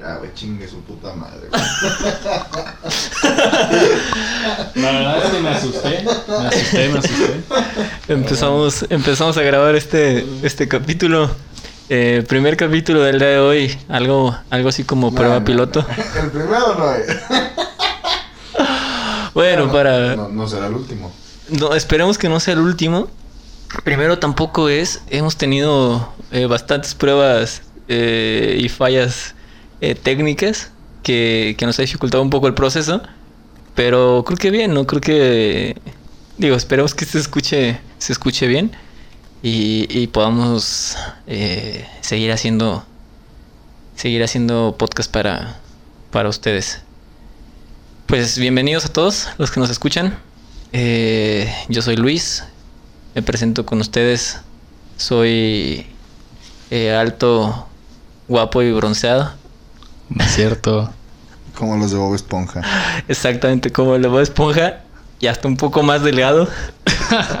Ya, güey, chingue su puta madre. La verdad es que me asusté. Me asusté, me asusté. Empezamos, empezamos a grabar este, este capítulo. Eh, primer capítulo del día de hoy. Algo, algo así como prueba No, piloto. no. El primero no es. Bueno, para. No, no será el último. No, esperemos que no sea el último. Primero tampoco es. Hemos tenido eh, bastantes pruebas eh, y fallas eh, técnicas que, que nos ha dificultado un poco el proceso. Pero creo que bien, ¿no? Creo que. Digo, esperemos que se escuche, se escuche bien. Y, y podamos eh, seguir haciendo. Seguir haciendo podcast para, para ustedes. Pues bienvenidos a todos los que nos escuchan. Eh, yo soy Luis, me presento con ustedes. Soy alto, guapo y bronceado. No es cierto. Como los de Bob Esponja. Exactamente como el de Bob Esponja y hasta un poco más delgado.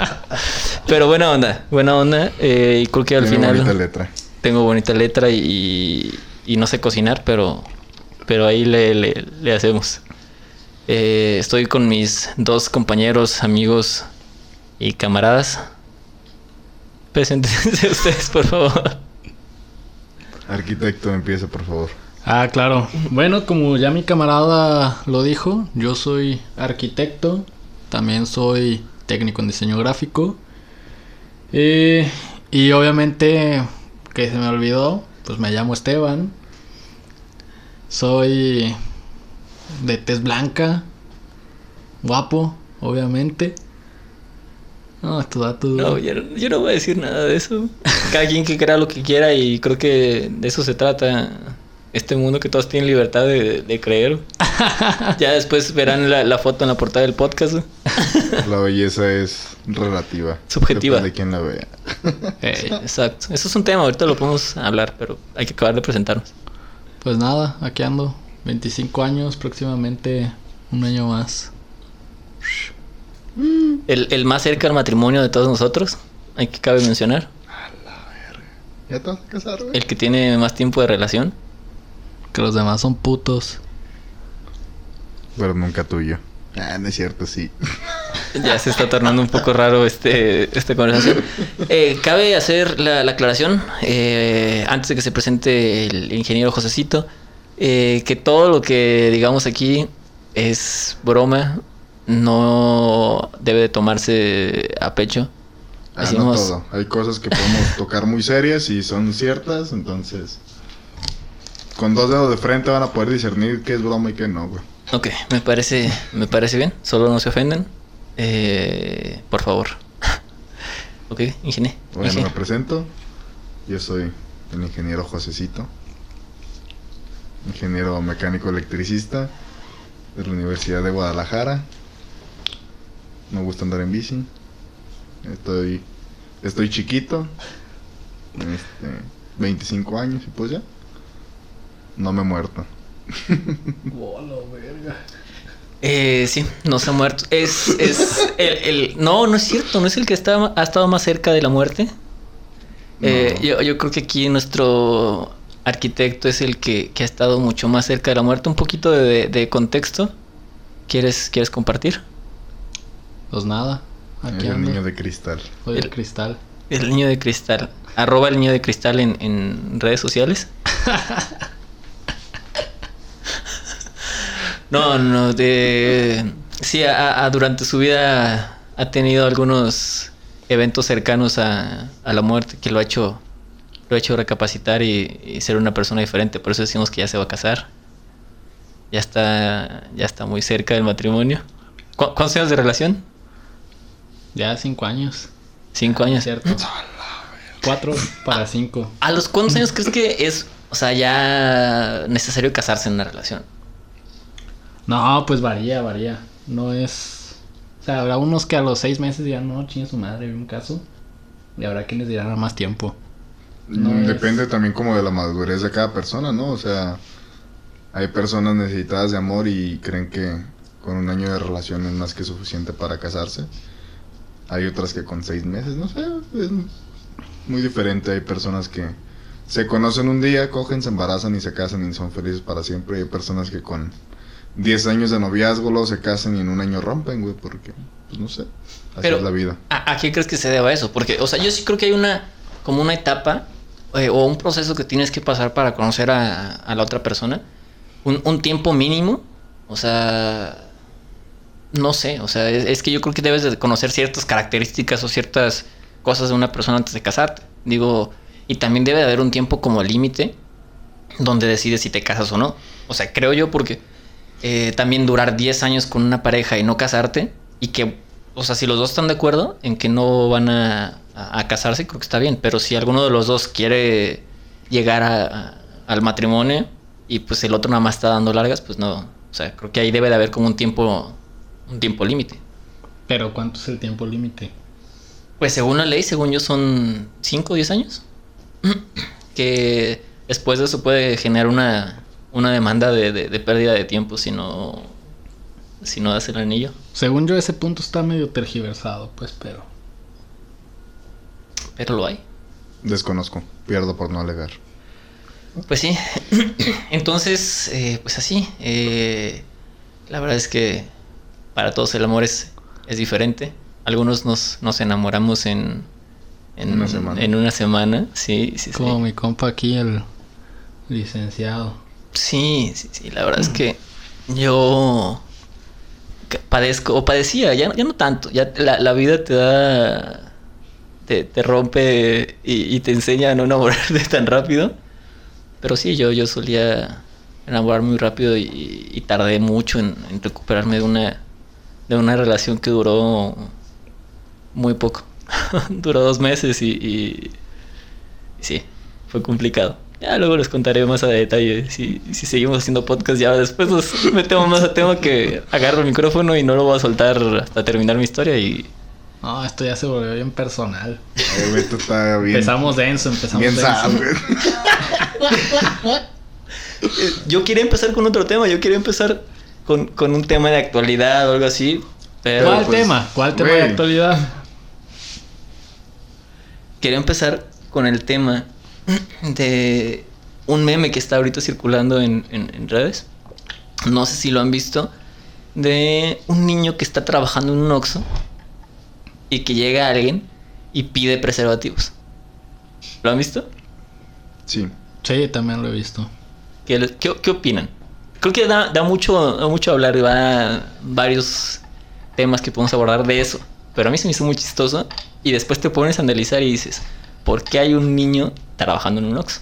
Pero buena onda, buena onda. eh, y creo que al Tiene final bonita letra. tengo bonita letra y, y no sé cocinar, pero, pero ahí le, le- le hacemos. Eh, estoy con mis dos compañeros, amigos y camaradas. Preséntense ustedes, por favor. Arquitecto, empieza, por favor. Ah, claro. Bueno, como ya mi camarada lo dijo, yo soy arquitecto. También soy técnico en diseño gráfico. Eh, y obviamente, que se me olvidó, pues me llamo Esteban. Soy de tez blanca. Guapo, obviamente. No, estos datos. No, yo, yo no voy a decir nada de eso. Cada quien que crea lo que quiera y creo que de eso se trata este mundo que todos tienen libertad de, de creer. Ya después verán la, la foto en la portada del podcast. La belleza es relativa. Subjetiva. Depende de quién la vea. Eh, Exacto. Eso es un tema, ahorita lo podemos hablar, pero hay que acabar de presentarnos. Pues nada, aquí ando. 25 años, próximamente un año más. El, el más cerca al matrimonio de todos nosotros, hay que cabe mencionar. ¿Ya te vas a casar, güey? El que tiene más tiempo de relación. Que los demás son putos. Pero nunca tuyo. Ah, no es cierto, sí. Ya se está tornando un poco raro este, esta conversación. Eh, cabe hacer la, la aclaración, eh, antes de que se presente el ingeniero Josecito, eh, que todo lo que digamos aquí es broma, no debe de tomarse a pecho. Ah, Decimos- no todo. Hay cosas que podemos tocar muy serias y son ciertas, entonces... Con dos dedos de frente van a poder discernir qué es broma y qué no, güey. Ok, me parece, me parece bien, solo no se ofenden. Eh, por favor. ok, ingeniero. Bueno, me presento. Yo soy el ingeniero Josecito. Ingeniero mecánico electricista de la Universidad de Guadalajara. Me gusta andar en bici. Estoy estoy chiquito. Este, 25 años y pues ya. No me he muerto. Eh, sí, no se ha muerto. Es, es el, el- No, no es cierto, no es el que está, ha estado más cerca de la muerte. Eh, No. yo, yo creo que aquí nuestro arquitecto es el que, que ha estado mucho más cerca de la muerte. Un poquito de, de contexto. ¿Quieres, ¿Quieres compartir? Pues nada, aquí el ando. niño de cristal. Soy el El- cristal. El niño de cristal. Arroba el niño de cristal en, en redes sociales. No, no, de... Sí, a- a- durante su vida ha tenido algunos eventos cercanos a, a la muerte que lo ha hecho, lo ha hecho recapacitar y, y ser una persona diferente. Por eso decimos que ya se va a casar. Ya está, ya está muy cerca del matrimonio. ¿Cu- ¿Cuántos años de relación? Ya cinco años. Cinco años. ¿Cierto? Cuatro para cinco. ¿A los cuántos años crees que es, o sea, ya necesario casarse en una relación? No, pues varía, varía. No es. O sea, habrá unos que a los seis meses dirán, no, chinga su madre, vi un caso. Y habrá quienes dirán a más tiempo. No Mm, es- Depende también como de la madurez de cada persona, ¿no? O sea, hay personas necesitadas de amor y creen que con un año de relación es más que suficiente para casarse. Hay otras que con seis meses, no sé, es muy diferente. Hay personas que se conocen un día, cogen, se embarazan y se casan y son felices para siempre. Hay personas que con 10 años de noviazgo luego se casan y en un año rompen, güey, porque, pues no sé, así Pero- es la vida. ¿A, a qué crees que se deba eso? Porque, o sea, yo sí creo que hay una, como una etapa eh, o un proceso que tienes que pasar para conocer a, a la otra persona. Un, un tiempo mínimo. O sea, no sé, o sea, es, es que yo creo que debes de conocer ciertas características o ciertas cosas de una persona antes de casarte. Digo, y también debe de haber un tiempo como límite donde decides si te casas o no. O sea, creo yo porque eh, también durar 10 años con una pareja y no casarte y que, o sea, si los dos están de acuerdo en que no van a, a- a casarse, creo que está bien. Pero si alguno de los dos quiere llegar a- a- al matrimonio y pues el otro nada más está dando largas, pues no. O sea, creo que ahí debe de haber como un tiempo, un tiempo límite. Pero ¿cuánto es el tiempo límite? Pues según la ley, según yo, son 5 o 10 años. que después de eso puede generar una, una demanda de, de- de pérdida de tiempo si no, si no das el anillo. Según yo ese punto está medio tergiversado, pues, pero... Pero lo hay. Desconozco, pierdo por no alegar. Pues sí. Entonces, eh, pues así. eh, la verdad es que para todos el amor es, es diferente. Algunos nos, nos enamoramos en, en Una semana. En una semana, sí, sí, sí. Como mi compa aquí, el licenciado. Sí, sí, sí, la verdad es que yo padezco, o padecía, ya, ya no tanto, ya la, la vida te da, te, te rompe y, y te enseña a no enamorarte tan rápido. Pero sí, yo, yo solía enamorar muy rápido y, y tardé mucho en, en recuperarme de una, de una relación que duró muy poco. duró dos meses y sí, fue complicado. Ya luego les contaré más a detalle si, si seguimos haciendo podcast. Ya después nos metemos más a tema que agarro el micrófono y no lo voy a soltar hasta terminar mi historia y No, esto ya se volvió bien personal. Esto está bien. Empezamos denso, empezamos bien denso. Yo quería empezar con otro tema, yo quería empezar con, con un tema de actualidad o algo así. Pero ¿Cuál pues, tema? ¿Cuál tema de actualidad? quería empezar con el tema de un meme que está ahorita circulando en, en- en redes. No sé si lo han visto. De un niño que está trabajando en un Oxxo y que llega alguien y pide preservativos. ¿Lo han visto? Sí. Sí, también lo he visto. ¿Qué, le- qué- qué opinan? Creo que da, da mucho, da mucho a hablar, va varios temas que podemos abordar de eso. Pero a mí se me hizo muy chistoso. Y después te pones a analizar y dices, ¿por qué hay un niño trabajando en un Oxxo?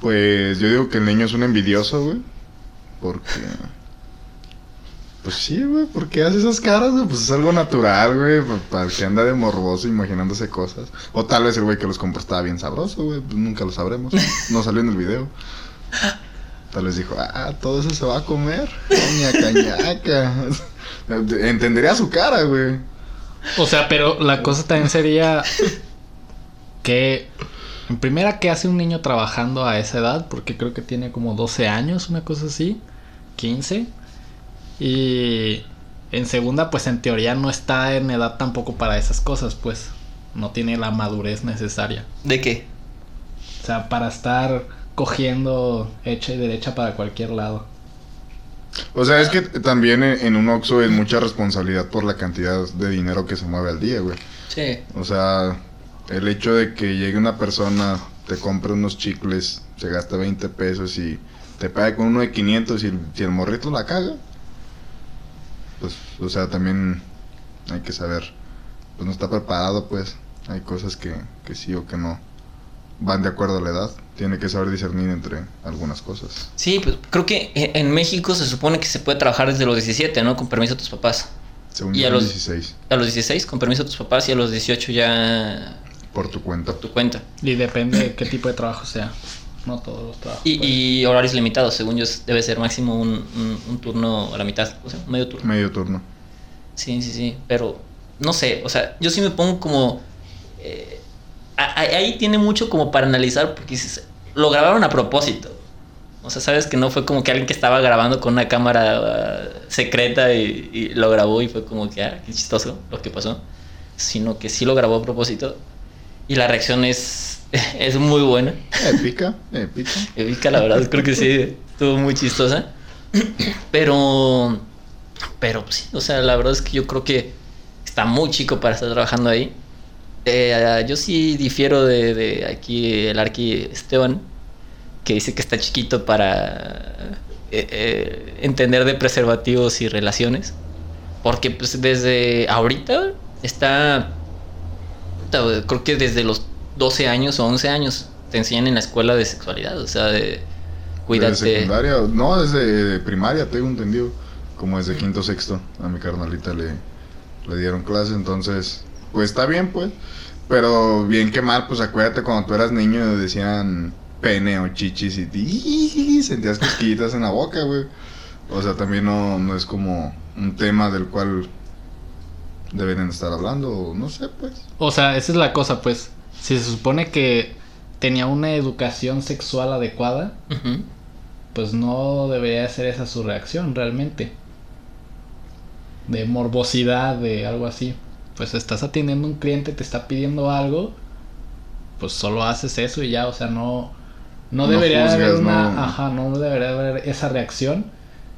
Pues yo digo que el niño es un envidioso, güey. Porque. Pues sí, güey. ¿Por qué hace esas caras, güey? Pues es algo natural, güey. pa- Para que anda de morboso imaginándose cosas. O tal vez el güey que los compró estaba bien sabroso, güey. Pues nunca lo sabremos. No salió en el video. Tal vez dijo, ah, todo eso se va a comer. Ñaca, ñaca. Entendería su cara, güey. O sea, pero la cosa también sería que en primera ¿qué hace un niño trabajando a esa edad? Porque creo que tiene como 12 años, una cosa así, 15. Y en segunda, pues en teoría no está en edad tampoco para esas cosas, pues no tiene la madurez necesaria. ¿De qué? O sea, para estar cogiendo hecha y derecha para cualquier lado. O sea, es que también en un Oxxo es mucha responsabilidad por la cantidad de dinero que se mueve al día, güey. Sí. O sea, el hecho de que llegue una persona, te compre unos chicles, se gasta 20 pesos y te pague con uno de 500 y el, si el morrito la caga, pues, o sea, también hay que saber, pues no está preparado, pues, hay cosas que, que sí o que no van de acuerdo a la edad, tiene que saber discernir entre algunas cosas. Sí, pues creo que en en México se supone que se puede trabajar desde los 17, ¿no? Con permiso de tus papás. Según Y yo, a los- 16, A los 16, con permiso de tus papás, y a los 18 ya por tu cuenta. por tu cuenta. Y depende de qué tipo de trabajo sea. No todos los trabajos. Y, pues. y horarios limitados, según yo, debe ser máximo un, un- un turno a la mitad, o sea, un medio turno. Medio turno. Sí, sí, sí, pero no sé, o sea, yo sí me pongo como... eh, ahí tiene mucho como para analizar porque lo grabaron a propósito. O sea, sabes que no fue como que alguien que estaba grabando con una cámara ah, secreta y, y lo grabó y fue como que, ah, qué chistoso lo que pasó. Sino que sí lo grabó a propósito. Y la reacción es es muy buena. Épica, épica. Épica, la verdad, creo que sí, estuvo muy chistosa. Pero, pero pues sí, o sea, la verdad es que yo creo que está muy chico para estar trabajando ahí. Eh, yo sí difiero de, aquí el Arqui Esteban, que dice que está chiquito para eh, eh, entender de preservativos y relaciones. Porque pues desde ahorita está, creo que desde los 12 años o 11 años te enseñan en la escuela de sexualidad, o sea, de cuídate. Desde secundaria, no, desde primaria, tengo entendido. Como desde quinto sexto, a mi carnalita le, le dieron clase, entonces, pues está bien, pues. Pero bien que mal, pues acuérdate cuando tú eras niño decían pene o chichis y, y sentías cosquillitas en la boca, güey. O sea, también no, no es como un tema del cual deberían estar hablando, no sé, pues. O sea, esa es la cosa, pues. Si se supone que tenía una educación sexual adecuada, pues no debería ser esa su reacción realmente. De morbosidad, de algo así. Pues estás atendiendo a un cliente, te está pidiendo algo, pues solo haces eso y ya, o sea, no no No debería de haber una, no. ajá, no debería de haber esa reacción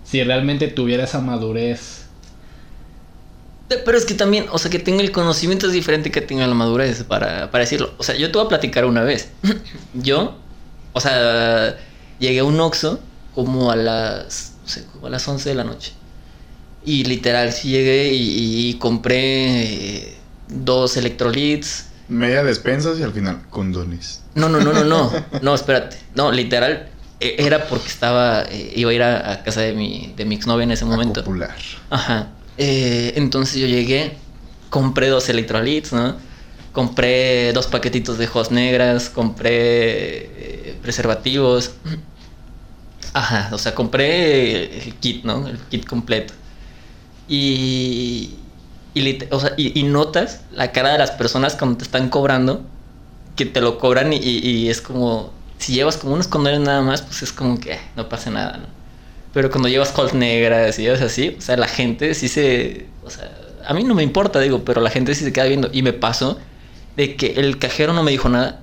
si realmente tuviera esa madurez. Pero es que también, o sea, que tenga el conocimiento es diferente que tenga la madurez para, para decirlo. O sea, yo te voy a platicar una vez. yo, o sea, llegué a un Oxxo como a las, no sé, como a las 11 de la noche. Y literal, sí llegué y, y compré eh, dos electrolits. Media despensas y al final condones. No, no, no, no, no. No, espérate. No, literal, eh, era porque estaba, eh, iba a ir a, a casa de mi, de mi exnovia en ese momento. Popular. Ajá. Eh, entonces yo llegué, compré dos electrolits, ¿no? Compré dos paquetitos de hojas negras, compré preservativos. Ajá, o sea, compré el kit, ¿no? El kit completo. Y, y, notas la cara de las personas cuando te están cobrando, que te lo cobran y, es como, si llevas como unos condones nada más, pues es como que no pasa nada, ¿no? Pero cuando llevas colt negras y llevas así, o sea, la gente sí se. O sea, a mí no me importa, digo, pero la gente sí se queda viendo. Y me pasó de que el cajero no me dijo nada.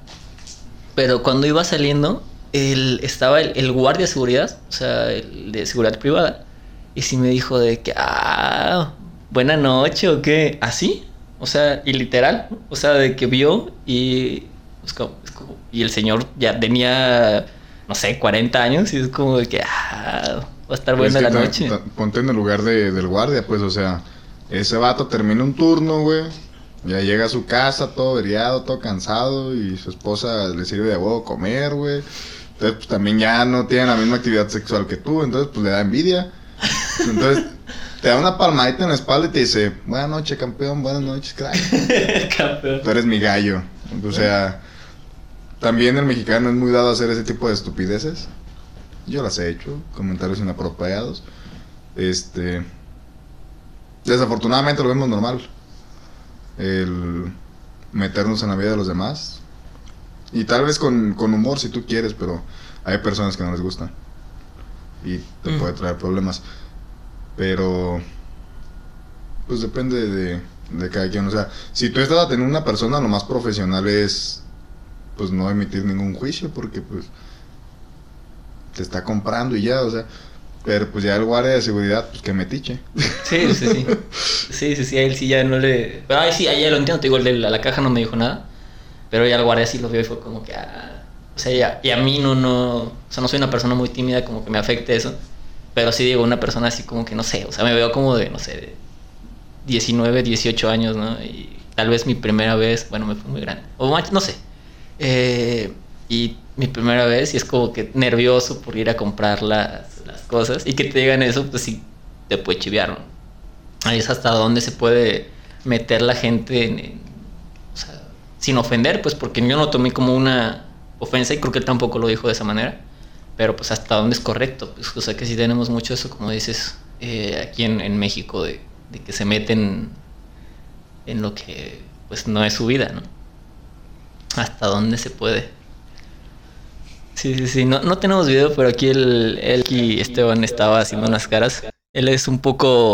Pero cuando iba saliendo, el, estaba el, el guardia de seguridad, o sea, el de seguridad privada. Y sí me dijo de que, ah, buena noche o qué. Así. O sea, y literal. O sea, de que vio y. es como- es como- y el señor ya tenía, no sé, 40 años. Y es como de que, ah, va a estar Pues buena es la que noche. ponte en el lugar de- del guardia, pues, o sea, ese vato termina un turno, güey. Ya llega a su casa todo veriado, todo cansado y su esposa le sirve de huevo comer, güey. Entonces, pues también ya no tiene la misma actividad sexual que tú, entonces, pues le da envidia. Entonces, te da una palmadita en la espalda y te dice, buenas noches, campeón, buenas noches, crack. Campeón. Tú eres mi gallo. O sea, también el mexicano es muy dado a hacer ese tipo de estupideces. Yo las he hecho, comentarios inapropiados. Este. Desafortunadamente lo vemos normal. El meternos en la vida de los demás. Y tal vez con, con humor si tú quieres, pero hay personas que no les gusta. Y te Mm. puede traer problemas. Pero. Pues depende de, de cada quien. O sea, si tú estás atendiendo a una persona, lo más profesional es. Pues no emitir ningún juicio, porque pues. Te está comprando y ya, o sea. Pero pues ya el guardia de seguridad, pues que metiche. Sí, sí, sí. Sí, sí, sí, a él sí ya no le. Pero ay, sí, a ella lo entiendo, te digo, de la, la caja no me dijo nada. Pero ya el guardia sí lo vio y fue como que. ah, O sea, y a mí no, no. O sea, no soy una persona muy tímida, como que me afecte eso. Pero sí digo, una persona así como que no sé. O sea, me veo como de, no sé, de 19, 18 años, ¿no? Y tal vez mi primera vez, bueno, me fue muy grande. O más, no sé. Eh, y mi primera vez, y es como que nervioso por ir a comprar las, las cosas. Y que te digan eso, pues sí, te puede chiviar, ¿no? Ahí es hasta dónde se puede meter la gente en, en- o sea, sin ofender, pues porque yo no tomé como una ofensa y creo que él tampoco lo dijo de esa manera. Pero pues hasta dónde es correcto. Pues, o sea que sí tenemos mucho eso, como dices, eh, aquí en, en México, de, de que se meten en lo que pues no es su vida, ¿no? Hasta dónde se puede. Sí, sí, sí. No, no tenemos video, pero aquí el, el Esteban estaba haciendo unas caras. Él es un poco